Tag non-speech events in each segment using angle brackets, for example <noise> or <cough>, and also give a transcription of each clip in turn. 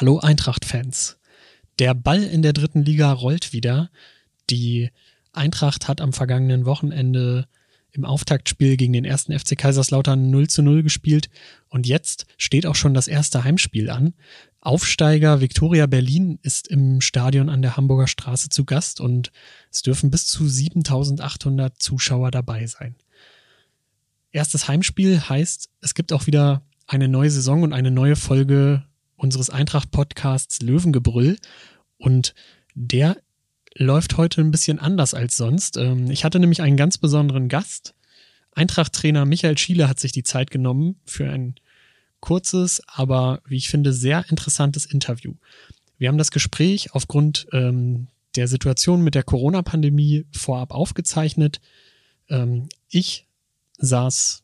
Hallo Eintracht-Fans. Der Ball in der dritten Liga rollt wieder. Die Eintracht hat am vergangenen Wochenende im Auftaktspiel gegen den ersten FC Kaiserslautern 0 zu 0 gespielt und jetzt steht auch schon das erste Heimspiel an. Aufsteiger Viktoria Berlin ist im Stadion an der Hamburger Straße zu Gast und es dürfen bis zu 7800 Zuschauer dabei sein. Erstes Heimspiel heißt, es gibt auch wieder eine neue Saison und eine neue Folge unseres Eintracht-Podcasts Löwengebrüll. Und der läuft heute ein bisschen anders als sonst. Ähm, ich hatte nämlich einen ganz besonderen Gast. Eintracht-Trainer Michael Schiele hat sich die Zeit genommen für ein kurzes, aber wie ich finde, sehr interessantes Interview. Wir haben das Gespräch aufgrund ähm, der Situation mit der Corona-Pandemie vorab aufgezeichnet. Ähm, ich saß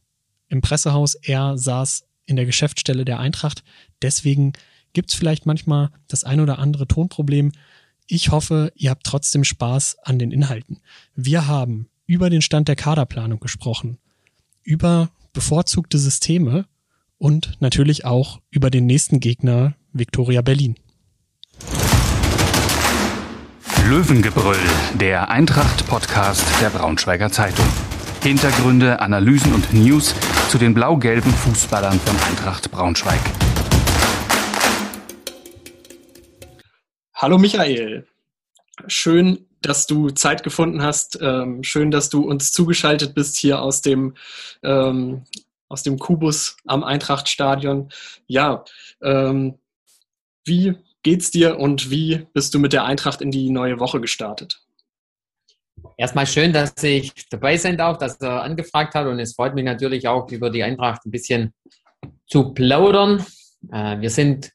im Pressehaus, er saß in der Geschäftsstelle der Eintracht. Deswegen gibt es vielleicht manchmal das ein oder andere Tonproblem. Ich hoffe, ihr habt trotzdem Spaß an den Inhalten. Wir haben über den Stand der Kaderplanung gesprochen, über bevorzugte Systeme und natürlich auch über den nächsten Gegner Viktoria Berlin. Löwengebrüll, der Eintracht-Podcast der Braunschweiger Zeitung. Hintergründe, Analysen und News zu den blau-gelben Fußballern von Eintracht Braunschweig. Hallo Michael, schön, dass du Zeit gefunden hast. Ähm, schön, dass du uns zugeschaltet bist hier aus dem ähm, aus dem Kubus am Eintrachtstadion. Ja, ähm, wie geht's dir und wie bist du mit der Eintracht in die neue Woche gestartet? Erstmal schön, dass ich dabei sein darf, dass er angefragt hat und es freut mich natürlich auch, über die Eintracht ein bisschen zu plaudern. Äh, wir sind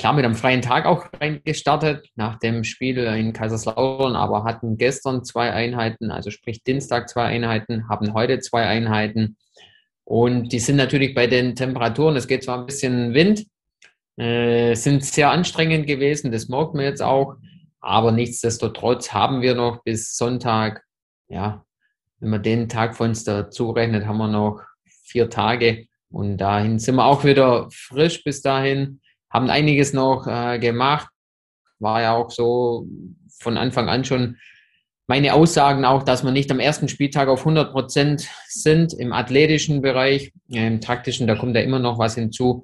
klar mit einem freien Tag auch reingestartet nach dem Spiel in Kaiserslautern, aber hatten gestern zwei Einheiten, also sprich Dienstag zwei Einheiten, haben heute zwei Einheiten. Und die sind natürlich bei den Temperaturen, es geht zwar ein bisschen Wind, äh, sind sehr anstrengend gewesen, das merkt man jetzt auch. Aber nichtsdestotrotz haben wir noch bis Sonntag, ja, wenn man den Tag von uns dazu rechnet, haben wir noch vier Tage. Und dahin sind wir auch wieder frisch bis dahin, haben einiges noch äh, gemacht. War ja auch so von Anfang an schon meine Aussagen auch, dass wir nicht am ersten Spieltag auf 100 Prozent sind im athletischen Bereich. Im taktischen, da kommt ja immer noch was hinzu.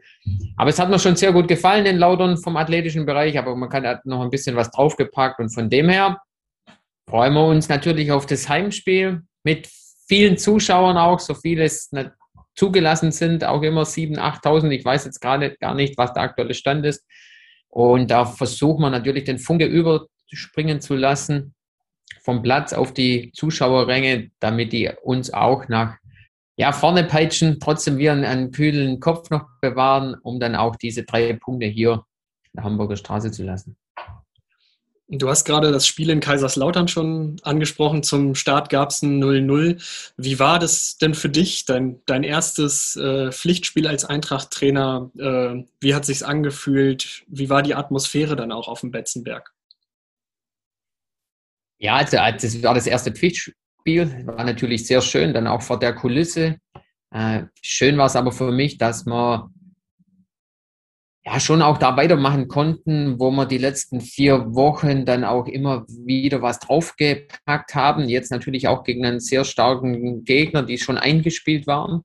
Aber es hat mir schon sehr gut gefallen, den Lautern vom athletischen Bereich, aber man kann noch ein bisschen was draufgepackt und von dem her freuen wir uns natürlich auf das Heimspiel mit vielen Zuschauern auch, so viele es zugelassen sind, auch immer 7.000, 8.000. Ich weiß jetzt gerade gar nicht, was der aktuelle Stand ist. Und da versuchen wir natürlich den Funke überspringen zu lassen vom Platz auf die Zuschauerränge, damit die uns auch nach ja, vorne peitschen, trotzdem wir einen, einen, kühlen Kopf noch bewahren, um dann auch diese drei Punkte hier in der Hamburger Straße zu lassen. Du hast gerade das Spiel in Kaiserslautern schon angesprochen. Zum Start gab es ein 0-0. Wie war das denn für dich, dein, dein erstes äh, Pflichtspiel als Eintracht-Trainer? Äh, wie hat sich's angefühlt? Wie war die Atmosphäre dann auch auf dem Betzenberg? Ja, also, also das war das erste Pflichtspiel, war natürlich sehr schön, dann auch vor der Kulisse. Äh, schön war es aber für mich, dass wir ja schon auch da weitermachen konnten, wo wir die letzten vier Wochen dann auch immer wieder was draufgepackt haben. Jetzt natürlich auch gegen einen sehr starken Gegner, die schon eingespielt waren.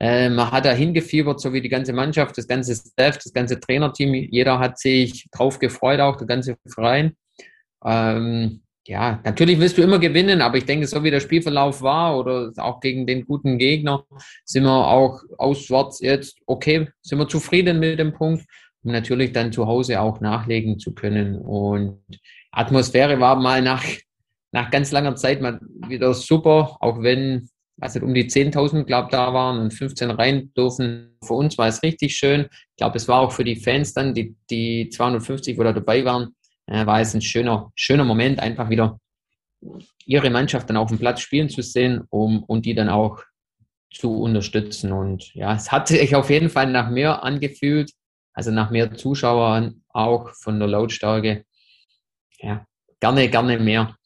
Äh, man hat da hingefiebert, so wie die ganze Mannschaft, das ganze Staff, das ganze Trainerteam. Jeder hat sich drauf gefreut, auch der ganze Verein. Ähm, ja, natürlich willst du immer gewinnen, aber ich denke, so wie der Spielverlauf war oder auch gegen den guten Gegner, sind wir auch auswärts jetzt okay, sind wir zufrieden mit dem Punkt, um natürlich dann zu Hause auch nachlegen zu können. Und Atmosphäre war mal nach, nach ganz langer Zeit mal wieder super, auch wenn also um die 10.000, glaube da waren und 15 rein dürfen. Für uns war es richtig schön. Ich glaube, es war auch für die Fans dann, die, die 250 oder dabei waren, war es ein schöner, schöner Moment, einfach wieder ihre Mannschaft dann auf dem Platz spielen zu sehen, um und die dann auch zu unterstützen. Und ja, es hat sich auf jeden Fall nach mehr angefühlt, also nach mehr Zuschauern auch von der Lautstärke. Ja, gerne, gerne mehr.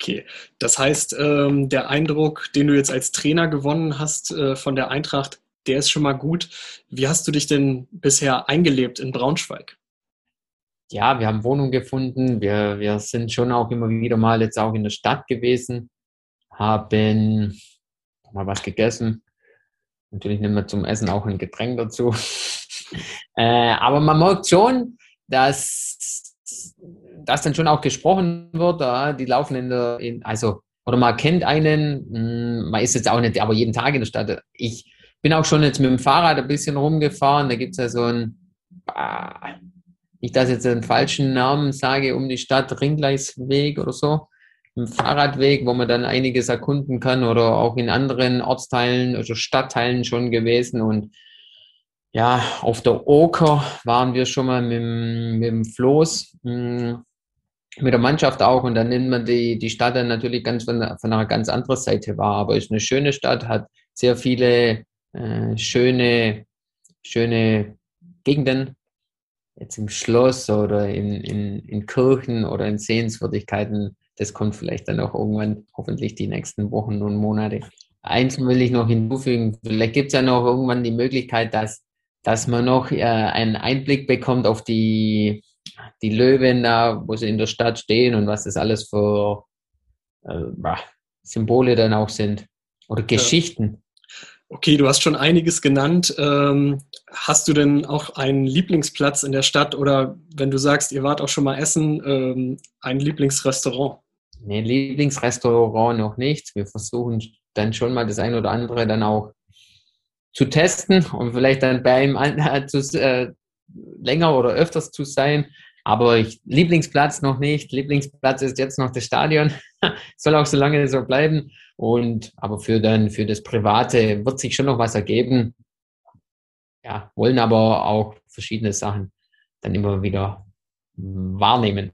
Okay, das heißt, ähm, der Eindruck, den du jetzt als Trainer gewonnen hast äh, von der Eintracht, der ist schon mal gut. Wie hast du dich denn bisher eingelebt in Braunschweig? Ja, wir haben Wohnung gefunden. Wir, wir sind schon auch immer wieder mal jetzt auch in der Stadt gewesen, haben mal was gegessen. Natürlich nehmen wir zum Essen auch ein Getränk dazu. <laughs> äh, aber man merkt schon, dass, dass dann schon auch gesprochen wird. Ja, die laufen in der, in, also, oder man kennt einen, hm, man ist jetzt auch nicht, aber jeden Tag in der Stadt. Ich bin auch schon jetzt mit dem Fahrrad ein bisschen rumgefahren. Da gibt es ja so ein, ich jetzt einen falschen Namen sage, um die Stadt, Ringgleisweg oder so. Ein Fahrradweg, wo man dann einiges erkunden kann oder auch in anderen Ortsteilen oder Stadtteilen schon gewesen. Und ja, auf der Oker waren wir schon mal mit, mit dem Floß, hm, mit der Mannschaft auch. Und dann nimmt man die, die Stadt dann natürlich ganz von, von einer ganz anderen Seite wahr. Aber es ist eine schöne Stadt, hat sehr viele äh, schöne, schöne Gegenden. Jetzt im Schloss oder in, in, in Kirchen oder in Sehenswürdigkeiten. Das kommt vielleicht dann auch irgendwann, hoffentlich die nächsten Wochen und Monate. Eins will ich noch hinzufügen. Vielleicht gibt es ja noch irgendwann die Möglichkeit, dass dass man noch äh, einen Einblick bekommt auf die, die Löwen da, wo sie in der Stadt stehen und was das alles für äh, Symbole dann auch sind oder Geschichten. Okay, du hast schon einiges genannt. Ähm, hast du denn auch einen Lieblingsplatz in der Stadt oder wenn du sagst, ihr wart auch schon mal essen, ähm, ein Lieblingsrestaurant? Nee, Lieblingsrestaurant noch nicht. Wir versuchen dann schon mal das ein oder andere dann auch zu testen und vielleicht dann bei ihm zu, äh, länger oder öfters zu sein. Aber ich, Lieblingsplatz noch nicht. Lieblingsplatz ist jetzt noch das Stadion. <laughs> Soll auch so lange so bleiben. Und aber für dann für das Private wird sich schon noch was ergeben. Ja, wollen aber auch verschiedene Sachen dann immer wieder wahrnehmen.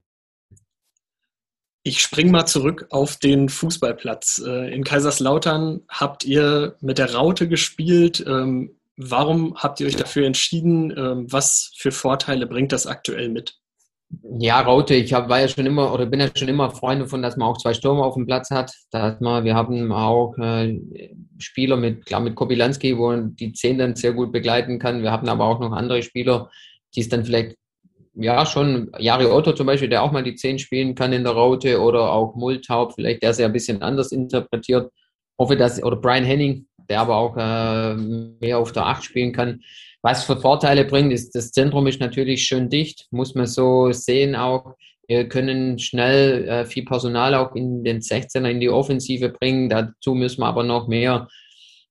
Ich spring mal zurück auf den Fußballplatz. Äh, in Kaiserslautern habt ihr mit der Raute gespielt. Ähm, warum habt ihr euch dafür entschieden? Ähm, was für Vorteile bringt das aktuell mit? Ja, Raute, ich hab, war ja schon immer oder bin ja schon immer Freund davon, dass man auch zwei Stürmer auf dem Platz hat. Dass man, wir haben auch äh, Spieler mit, klar mit Kobilanski, wo die Zehn dann sehr gut begleiten kann. Wir haben aber auch noch andere Spieler, die es dann vielleicht ja, schon Jari Otto zum Beispiel, der auch mal die 10 spielen kann in der Raute oder auch Multaub, vielleicht der sehr ein bisschen anders interpretiert. Hoffe, dass, oder Brian Henning, der aber auch äh, mehr auf der 8 spielen kann. Was für Vorteile bringt, ist, das Zentrum ist natürlich schön dicht, muss man so sehen auch. Wir können schnell äh, viel Personal auch in den 16er in die Offensive bringen. Dazu müssen wir aber noch mehr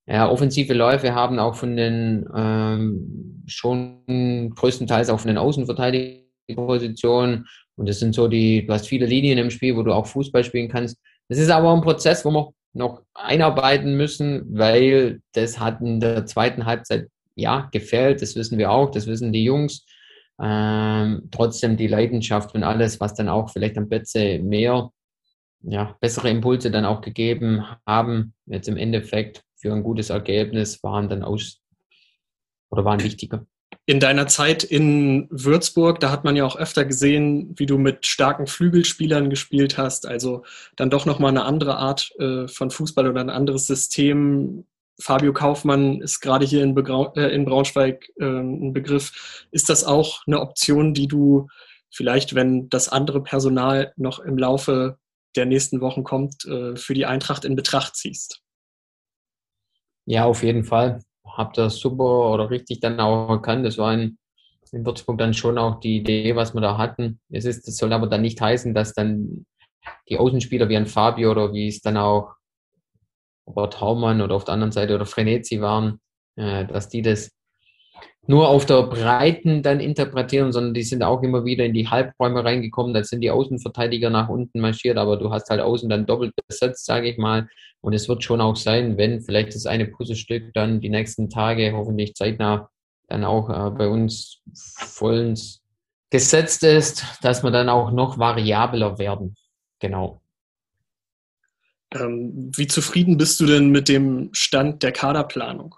ja, offensive Läufe haben, auch von den ähm, schon größtenteils auch von den Außenverteidigerpositionen. Und das sind so die, du hast viele Linien im Spiel, wo du auch Fußball spielen kannst. Das ist aber ein Prozess, wo wir noch einarbeiten müssen, weil das hat in der zweiten Halbzeit ja gefällt. Das wissen wir auch, das wissen die Jungs. Ähm, trotzdem die Leidenschaft und alles, was dann auch vielleicht am Plätze mehr, ja, bessere Impulse dann auch gegeben haben, jetzt im Endeffekt für ein gutes Ergebnis waren dann aus oder waren wichtiger. In deiner Zeit in Würzburg, da hat man ja auch öfter gesehen, wie du mit starken Flügelspielern gespielt hast. Also dann doch nochmal eine andere Art äh, von Fußball oder ein anderes System. Fabio Kaufmann ist gerade hier in, Begrau äh, in Braunschweig äh, ein Begriff. Ist das auch eine Option, die du vielleicht, wenn das andere Personal noch im Laufe der nächsten Wochen kommt, äh, für die Eintracht in Betracht ziehst? Ja, auf jeden Fall. Hab das super oder richtig dann auch erkannt. Das war in, in Würzburg dann schon auch die Idee, was wir da hatten. Es ist, das soll aber dann nicht heißen, dass dann die Außenspieler wie ein Fabio oder wie es dann auch Robert Haumann oder auf der anderen Seite oder Frenetzi waren, äh, dass die das nur auf der Breiten dann interpretieren, sondern die sind auch immer wieder in die Halbräume reingekommen. Da sind die Außenverteidiger nach unten marschiert, aber du hast halt außen dann doppelt besetzt, sage ich mal. Und es wird schon auch sein, wenn vielleicht das eine Puzzlestück dann die nächsten Tage hoffentlich zeitnah dann auch äh, bei uns vollends gesetzt ist, dass wir dann auch noch variabler werden. Genau. Ähm, wie zufrieden bist du denn mit dem Stand der Kaderplanung?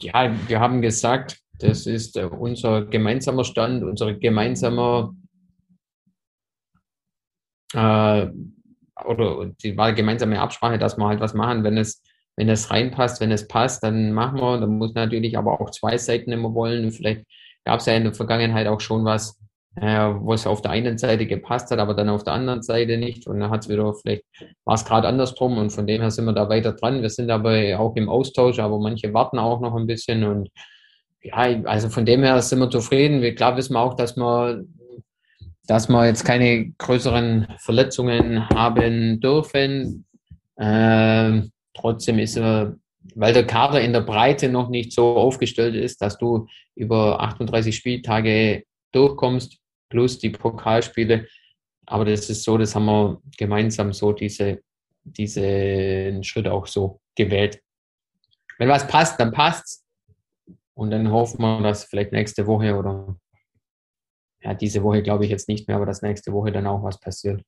Ja, wir haben gesagt, das ist äh, unser gemeinsamer Stand, unsere gemeinsame äh, oder die war gemeinsame Absprache, dass wir halt was machen, wenn es wenn es reinpasst, wenn es passt, dann machen wir. Dann muss natürlich aber auch zwei Seiten immer wollen. Vielleicht gab es ja in der Vergangenheit auch schon was, äh, wo es auf der einen Seite gepasst hat, aber dann auf der anderen Seite nicht. Und dann hat es wieder, vielleicht war es gerade andersrum und von dem her sind wir da weiter dran. Wir sind aber auch im Austausch, aber manche warten auch noch ein bisschen und ja, also von dem her sind wir zufrieden. Wir, klar wissen wir auch, dass wir, dass wir jetzt keine größeren Verletzungen haben dürfen. Ähm, trotzdem ist er, weil der Kader in der Breite noch nicht so aufgestellt ist, dass du über 38 Spieltage durchkommst, plus die Pokalspiele. Aber das ist so, das haben wir gemeinsam so diese, diesen Schritt auch so gewählt. Wenn was passt, dann passt's. Und dann hoffen wir, dass vielleicht nächste Woche oder ja, diese Woche glaube ich jetzt nicht mehr, aber dass nächste Woche dann auch was passiert.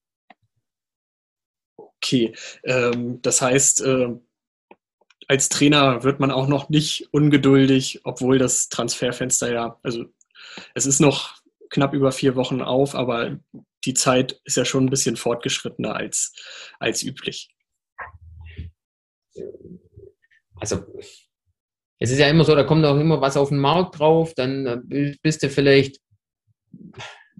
Okay, ähm, das heißt, äh, als Trainer wird man auch noch nicht ungeduldig, obwohl das Transferfenster ja, also es ist noch knapp über vier Wochen auf, aber die Zeit ist ja schon ein bisschen fortgeschrittener als, als üblich. Also, es ist ja immer so, da kommt auch immer was auf den Markt drauf, dann äh, bist du vielleicht,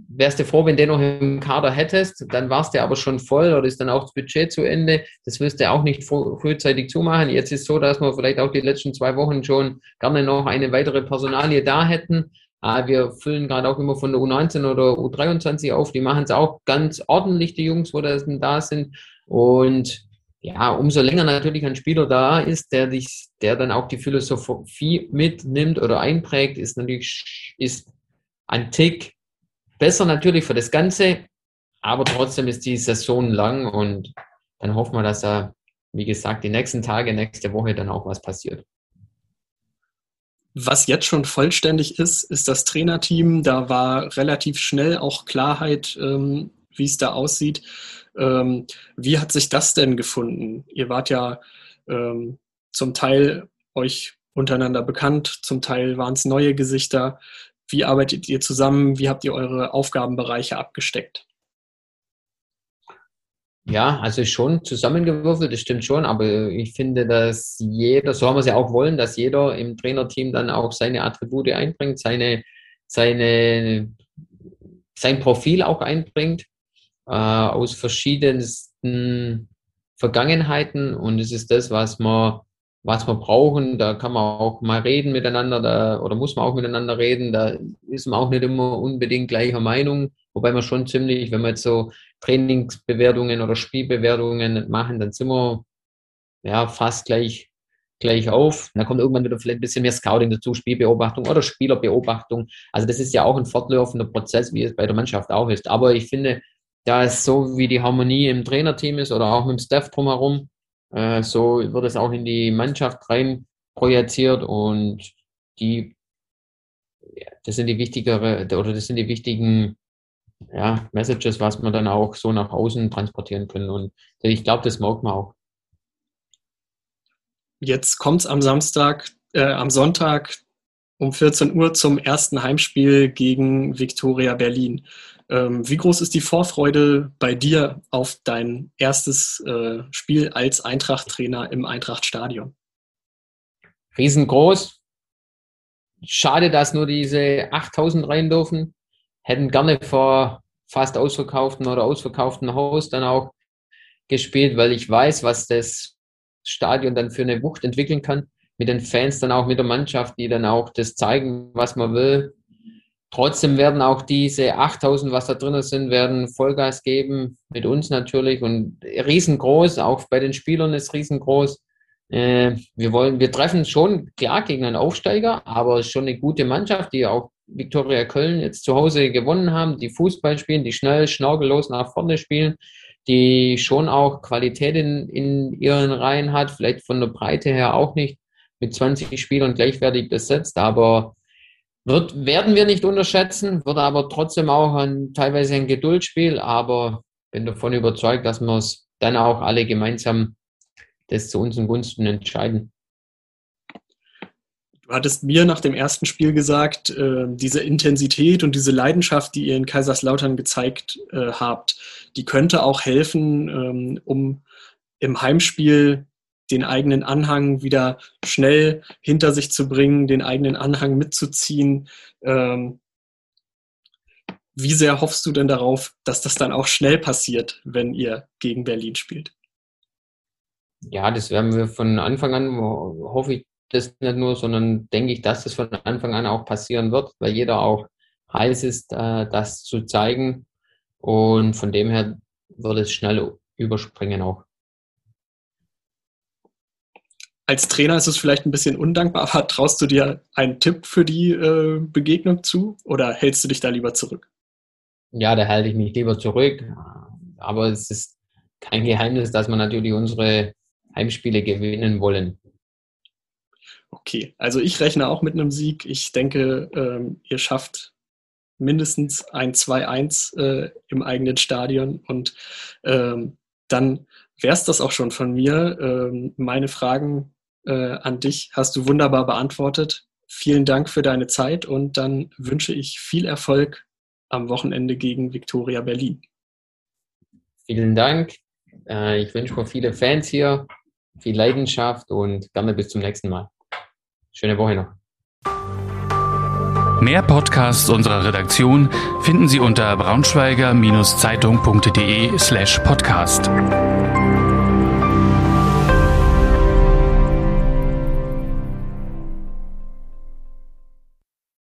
wärst du froh, wenn du noch im Kader hättest, dann warst du aber schon voll oder ist dann auch das Budget zu Ende. Das wirst du auch nicht frühzeitig zumachen. Jetzt ist es so, dass wir vielleicht auch die letzten zwei Wochen schon gerne noch eine weitere Personalie da hätten. Ah, wir füllen gerade auch immer von der U19 oder U23 auf. Die machen es auch ganz ordentlich, die Jungs, wo das da sind. Und ja, umso länger natürlich ein Spieler da ist, der dich, der dann auch die Philosophie mitnimmt oder einprägt, ist natürlich ist ein Tick besser natürlich für das Ganze, aber trotzdem ist die Saison lang und dann hoffen wir, dass da, wie gesagt, die nächsten Tage, nächste Woche dann auch was passiert. Was jetzt schon vollständig ist, ist das Trainerteam. Da war relativ schnell auch Klarheit, ähm, wie es da aussieht. Ähm, wie hat sich das denn gefunden? Ihr wart ja ähm, zum Teil euch untereinander bekannt, zum Teil waren es neue Gesichter. Wie arbeitet ihr zusammen? Wie habt ihr eure Aufgabenbereiche abgesteckt? Ja, also schon zusammengewürfelt, das stimmt schon, aber ich finde, dass jeder, so haben wir es ja auch wollen, dass jeder im Trainerteam dann auch seine Attribute einbringt, seine, seine, sein Profil auch einbringt, äh, aus verschiedensten Vergangenheiten. Und es ist das, was wir, was wir brauchen. Da kann man auch mal reden miteinander da, oder muss man auch miteinander reden. Da ist man auch nicht immer unbedingt gleicher Meinung, wobei man schon ziemlich, wenn man jetzt so Trainingsbewertungen oder Spielbewertungen machen, dann sind wir ja fast gleich, gleich auf. dann kommt irgendwann wieder vielleicht ein bisschen mehr Scouting dazu, Spielbeobachtung oder Spielerbeobachtung. Also das ist ja auch ein fortlaufender Prozess, wie es bei der Mannschaft auch ist. Aber ich finde, da ist so, wie die Harmonie im Trainerteam ist oder auch mit dem Staff drumherum, äh, so wird es auch in die Mannschaft rein projiziert und die, das sind die wichtigere oder das sind die wichtigen ja, Messages, was wir dann auch so nach außen transportieren können. Und ich glaube, das mag man auch. Jetzt kommt es am Samstag, äh, am Sonntag um 14 Uhr zum ersten Heimspiel gegen Viktoria Berlin. Ähm, wie groß ist die Vorfreude bei dir auf dein erstes äh, Spiel als Eintracht-Trainer im Eintracht-Stadion? Riesengroß. Schade, dass nur diese 8000 rein dürfen hätten gerne vor fast ausverkauften oder ausverkauften Haus dann auch gespielt, weil ich weiß, was das Stadion dann für eine Wucht entwickeln kann. Mit den Fans dann auch mit der Mannschaft, die dann auch das zeigen, was man will. Trotzdem werden auch diese 8000, was da drinnen sind, werden Vollgas geben, mit uns natürlich und riesengroß, auch bei den Spielern ist riesengroß. Äh, wir wollen, wir treffen schon klar gegen einen Aufsteiger, aber schon eine gute Mannschaft, die auch Viktoria Köln jetzt zu Hause gewonnen haben, die Fußball spielen, die schnell, schnorgellos nach vorne spielen, die schon auch Qualität in, in ihren Reihen hat, vielleicht von der Breite her auch nicht mit 20 Spielern gleichwertig besetzt, aber wird, werden wir nicht unterschätzen, wird aber trotzdem auch ein, teilweise ein Geduldsspiel, aber bin davon überzeugt, dass wir es dann auch alle gemeinsam das zu unseren Gunsten entscheiden. Du hattest mir nach dem ersten Spiel gesagt, äh, diese Intensität und diese Leidenschaft, die ihr in Kaiserslautern gezeigt äh, habt, die könnte auch helfen, ähm, um im Heimspiel den eigenen Anhang wieder schnell hinter sich zu bringen, den eigenen Anhang mitzuziehen. Ähm, wie sehr hoffst du denn darauf, dass das dann auch schnell passiert, wenn ihr gegen Berlin spielt? Ja, das werden wir von Anfang an, hoffe ich das nicht nur, sondern denke ich, dass das von Anfang an auch passieren wird, weil jeder auch heiß ist, äh, das zu zeigen. Und von dem her wird es schnell überspringen auch. Als Trainer ist es vielleicht ein bisschen undankbar, aber traust du dir einen Tipp für die äh, Begegnung zu oder hältst du dich da lieber zurück? Ja, da halte ich mich lieber zurück. Aber es ist kein Geheimnis, dass wir natürlich unsere Heimspiele gewinnen wollen. Okay, also ich rechne auch mit einem Sieg. Ich denke, ähm, ihr schafft mindestens ein 2-1 äh, im eigenen Stadion und ähm, dann wäre es das auch schon von mir. Ähm, meine Fragen äh, an dich hast du wunderbar beantwortet. Vielen Dank für deine Zeit und dann wünsche ich viel Erfolg am Wochenende gegen Viktoria Berlin. Vielen Dank. Äh, ich wünsche mir viele Fans hier, viel Leidenschaft und gerne bis zum nächsten Mal. Schöne Woche noch. Mehr Podcasts unserer Redaktion finden Sie unter braunschweiger-zeitung.de slash podcast.